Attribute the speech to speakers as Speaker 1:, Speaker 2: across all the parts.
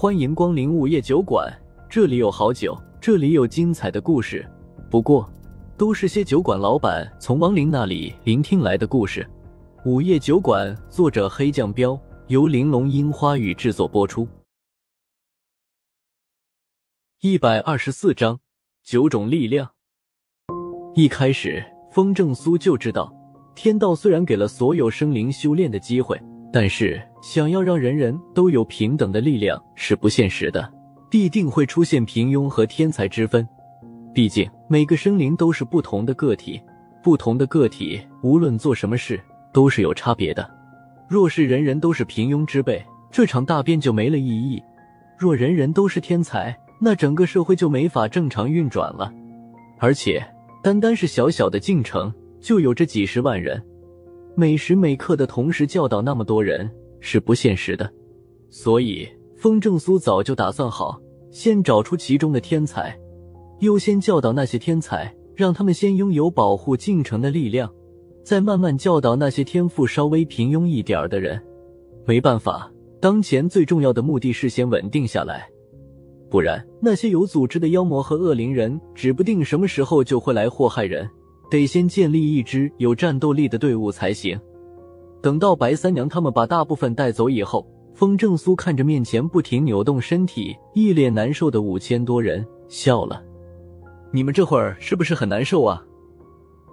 Speaker 1: 欢迎光临午夜酒馆，这里有好酒，这里有精彩的故事。不过，都是些酒馆老板从亡灵那里聆听来的故事。午夜酒馆，作者黑酱标，由玲珑樱花雨制作播出。一百二十四章，九种力量。一开始，风正苏就知道，天道虽然给了所有生灵修炼的机会。但是，想要让人人都有平等的力量是不现实的，必定会出现平庸和天才之分。毕竟每个生灵都是不同的个体，不同的个体无论做什么事都是有差别的。若是人人都是平庸之辈，这场大变就没了意义；若人人都是天才，那整个社会就没法正常运转了。而且，单单是小小的晋城就有这几十万人。每时每刻的同时教导那么多人是不现实的，所以风正苏早就打算好，先找出其中的天才，优先教导那些天才，让他们先拥有保护进城的力量，再慢慢教导那些天赋稍微平庸一点的人。没办法，当前最重要的目的是先稳定下来，不然那些有组织的妖魔和恶灵人，指不定什么时候就会来祸害人。得先建立一支有战斗力的队伍才行。等到白三娘他们把大部分带走以后，风正苏看着面前不停扭动身体、一脸难受的五千多人，笑了：“你们这会儿是不是很难受啊？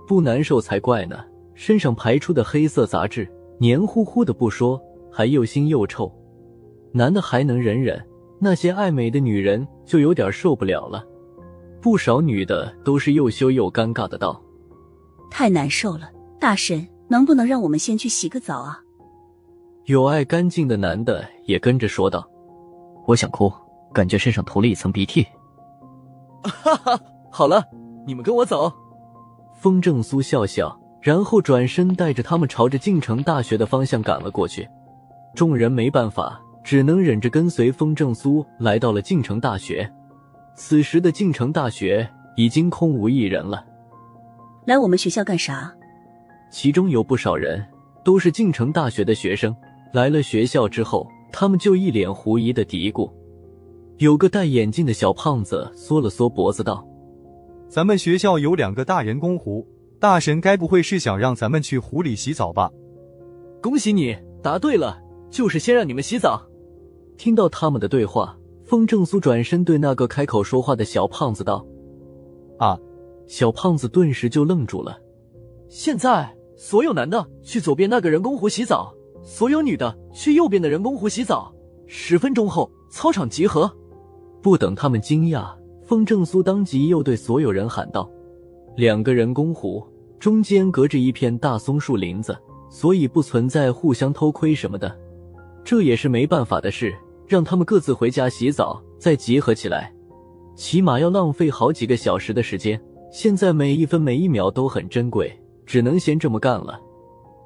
Speaker 1: 不难受才怪呢！身上排出的黑色杂质，黏糊糊的不说，还又腥又臭。男的还能忍忍，那些爱美的女人就有点受不了了。不少女的都是又羞又尴尬的道。”
Speaker 2: 太难受了，大神，能不能让我们先去洗个澡啊？
Speaker 1: 有爱干净的男的也跟着说道：“
Speaker 3: 我想哭，感觉身上涂了一层鼻涕。”
Speaker 1: 哈哈，好了，你们跟我走。风正苏笑笑，然后转身带着他们朝着晋城大学的方向赶了过去。众人没办法，只能忍着跟随风正苏来到了晋城大学。此时的晋城大学已经空无一人了。
Speaker 2: 来我们学校干啥？
Speaker 1: 其中有不少人都是晋城大学的学生。来了学校之后，他们就一脸狐疑的嘀咕。有个戴眼镜的小胖子缩了缩脖子道：“
Speaker 4: 咱们学校有两个大人工湖，大神该不会是想让咱们去湖里洗澡吧？”
Speaker 1: 恭喜你答对了，就是先让你们洗澡。听到他们的对话，风正苏转身对那个开口说话的小胖子道：“
Speaker 4: 啊。”
Speaker 1: 小胖子顿时就愣住了。现在，所有男的去左边那个人工湖洗澡，所有女的去右边的人工湖洗澡。十分钟后，操场集合。不等他们惊讶，风正苏当即又对所有人喊道：“两个人工湖中间隔着一片大松树林子，所以不存在互相偷窥什么的。这也是没办法的事，让他们各自回家洗澡，再集合起来，起码要浪费好几个小时的时间。”现在每一分每一秒都很珍贵，只能先这么干了。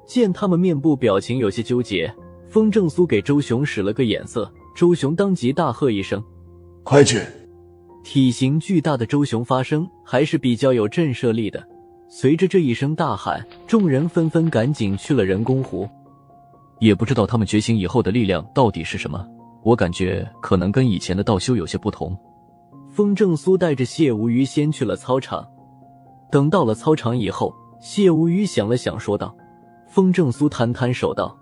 Speaker 1: 见他们面部表情有些纠结，风正苏给周雄使了个眼色，周雄当即大喝一声：“
Speaker 5: 快去！”
Speaker 1: 体型巨大的周雄发声还是比较有震慑力的。随着这一声大喊，众人纷纷赶紧去了人工湖。
Speaker 3: 也不知道他们觉醒以后的力量到底是什么，我感觉可能跟以前的道修有些不同。
Speaker 1: 风正苏带着谢无虞先去了操场。等到了操场以后，谢无虞想了想，说道：“风正苏摊摊手道，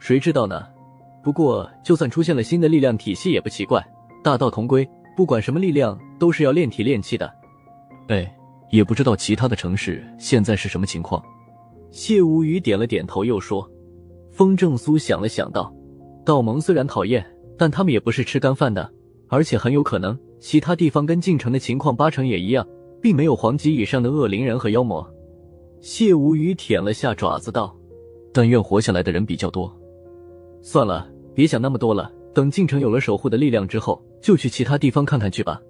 Speaker 1: 谁知道呢？不过就算出现了新的力量体系也不奇怪，大道同归，不管什么力量都是要炼体炼气的。”
Speaker 3: 哎，也不知道其他的城市现在是什么情况。
Speaker 1: 谢无虞点了点头，又说：“风正苏想了想道，道盟虽然讨厌，但他们也不是吃干饭的，而且很有可能其他地方跟晋城的情况八成也一样。”并没有黄级以上的恶灵人和妖魔。谢无虞舔了下爪子道：“
Speaker 3: 但愿活下来的人比较多。
Speaker 1: 算了，别想那么多了。等晋城有了守护的力量之后，就去其他地方看看去吧。”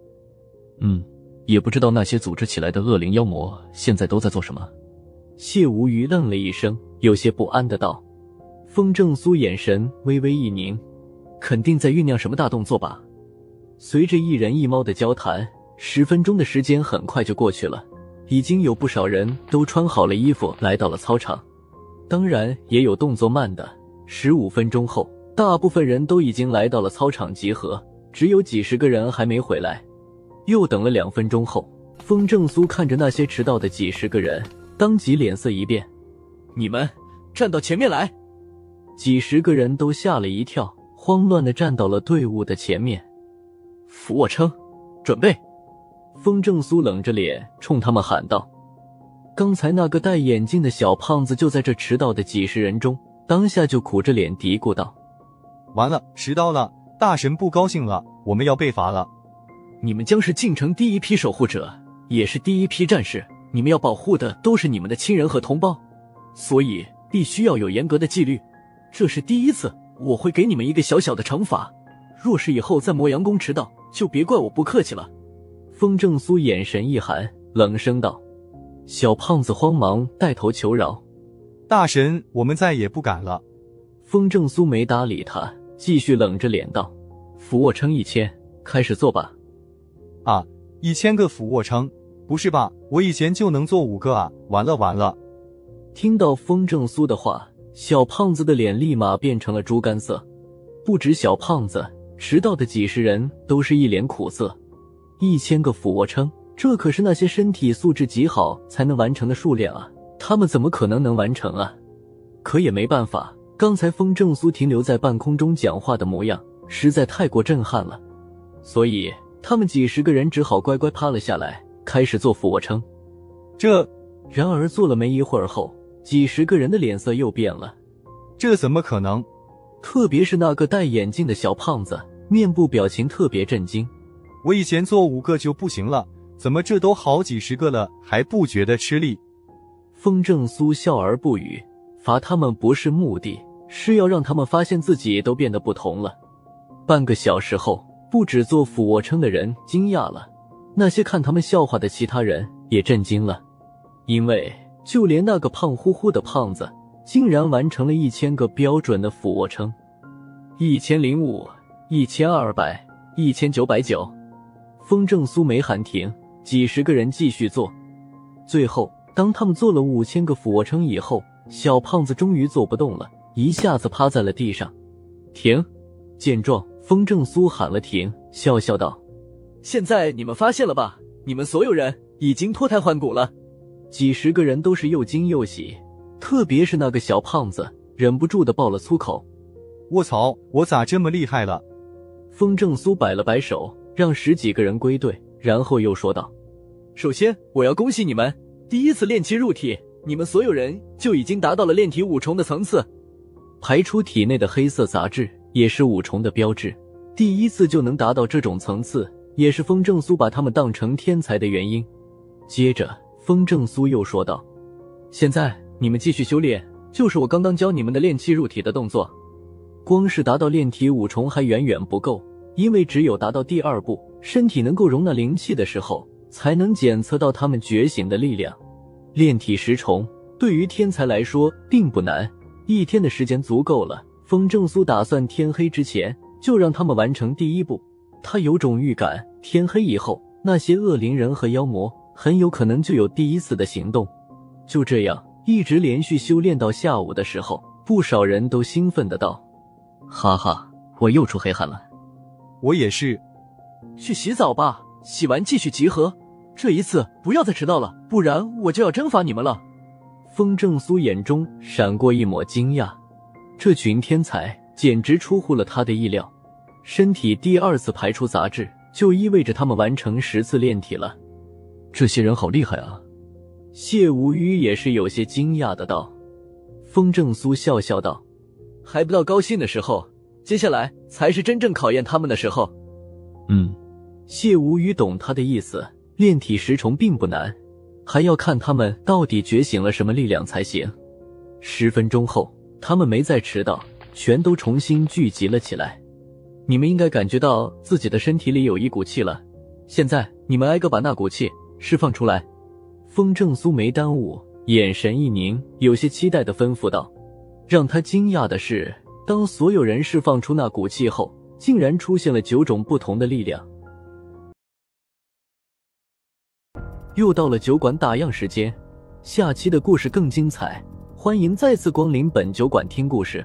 Speaker 3: 嗯，也不知道那些组织起来的恶灵妖魔现在都在做什么。
Speaker 1: 谢无虞愣了一声，有些不安的道：“风正苏眼神微微一凝，肯定在酝酿什么大动作吧。”随着一人一猫的交谈。十分钟的时间很快就过去了，已经有不少人都穿好了衣服来到了操场，当然也有动作慢的。十五分钟后，大部分人都已经来到了操场集合，只有几十个人还没回来。又等了两分钟后，风正苏看着那些迟到的几十个人，当即脸色一变：“
Speaker 3: 你们站到前面来！”
Speaker 1: 几十个人都吓了一跳，慌乱的站到了队伍的前面。
Speaker 3: 俯卧撑，准备！
Speaker 1: 风正苏冷着脸冲他们喊道：“刚才那个戴眼镜的小胖子就在这迟到的几十人中，当下就苦着脸嘀咕道：‘
Speaker 4: 完了，迟到了，大神不高兴了，我们要被罚了。’
Speaker 3: 你们将是进城第一批守护者，也是第一批战士，你们要保护的都是你们的亲人和同胞，所以必须要有严格的纪律。这是第一次，我会给你们一个小小的惩罚。若是以后在磨阳宫迟到，就别怪我不客气了。”
Speaker 1: 风正苏眼神一寒，冷声道：“小胖子，慌忙带头求饶，
Speaker 4: 大神，我们再也不敢了。”
Speaker 1: 风正苏没搭理他，继续冷着脸道：“俯卧撑一千，开始做吧。”
Speaker 4: 啊，一千个俯卧撑？不是吧？我以前就能做五个啊！完了完了！
Speaker 1: 听到风正苏的话，小胖子的脸立马变成了猪肝色。不止小胖子，迟到的几十人都是一脸苦涩。一千个俯卧撑，这可是那些身体素质极好才能完成的数量啊！他们怎么可能能完成啊？可也没办法，刚才风正苏停留在半空中讲话的模样实在太过震撼了，所以他们几十个人只好乖乖趴了下来，开始做俯卧撑。
Speaker 4: 这，
Speaker 1: 然而做了没一会儿后，几十个人的脸色又变了。
Speaker 4: 这怎么可能？
Speaker 1: 特别是那个戴眼镜的小胖子，面部表情特别震惊。
Speaker 4: 我以前做五个就不行了，怎么这都好几十个了还不觉得吃力？
Speaker 1: 风正苏笑而不语，罚他们不是目的，是要让他们发现自己都变得不同了。半个小时后，不止做俯卧撑的人惊讶了，那些看他们笑话的其他人也震惊了，因为就连那个胖乎乎的胖子，竟然完成了一千个标准的俯卧撑，一千零五，一千二百，一千九百九。风正苏没喊停，几十个人继续做。最后，当他们做了五千个俯卧撑以后，小胖子终于做不动了，一下子趴在了地上。停！见状，风正苏喊了停，笑笑道：“
Speaker 3: 现在你们发现了吧？你们所有人已经脱胎换骨了。”
Speaker 1: 几十个人都是又惊又喜，特别是那个小胖子，忍不住的爆了粗口：“
Speaker 4: 卧槽，我咋这么厉害了？”
Speaker 1: 风正苏摆了摆手。让十几个人归队，然后又说道：“
Speaker 3: 首先，我要恭喜你们，第一次炼气入体，你们所有人就已经达到了炼体五重的层次。
Speaker 1: 排出体内的黑色杂质也是五重的标志，第一次就能达到这种层次，也是风正苏把他们当成天才的原因。”接着，风正苏又说道：“
Speaker 3: 现在你们继续修炼，就是我刚刚教你们的炼气入体的动作。
Speaker 1: 光是达到炼体五重还远远不够。”因为只有达到第二步，身体能够容纳灵气的时候，才能检测到他们觉醒的力量。炼体十重对于天才来说并不难，一天的时间足够了。风正苏打算天黑之前就让他们完成第一步。他有种预感，天黑以后，那些恶灵人和妖魔很有可能就有第一次的行动。就这样，一直连续修炼到下午的时候，不少人都兴奋的道：“
Speaker 3: 哈哈，我又出黑汗了。”
Speaker 4: 我也是，
Speaker 3: 去洗澡吧，洗完继续集合。这一次不要再迟到了，不然我就要征罚你们了。
Speaker 1: 风正苏眼中闪过一抹惊讶，这群天才简直出乎了他的意料。身体第二次排出杂质，就意味着他们完成十次炼体了。
Speaker 3: 这些人好厉害啊！
Speaker 1: 谢无虞也是有些惊讶的道。风正苏笑笑道：“
Speaker 3: 还不到高兴的时候。”接下来才是真正考验他们的时候。
Speaker 1: 嗯，谢无语懂他的意思。炼体十重并不难，还要看他们到底觉醒了什么力量才行。十分钟后，他们没再迟到，全都重新聚集了起来。你们应该感觉到自己的身体里有一股气了。现在你们挨个把那股气释放出来。风正苏没耽误，眼神一凝，有些期待的吩咐道：“让他惊讶的是。”当所有人释放出那股气后，竟然出现了九种不同的力量。又到了酒馆打烊时间，下期的故事更精彩，欢迎再次光临本酒馆听故事。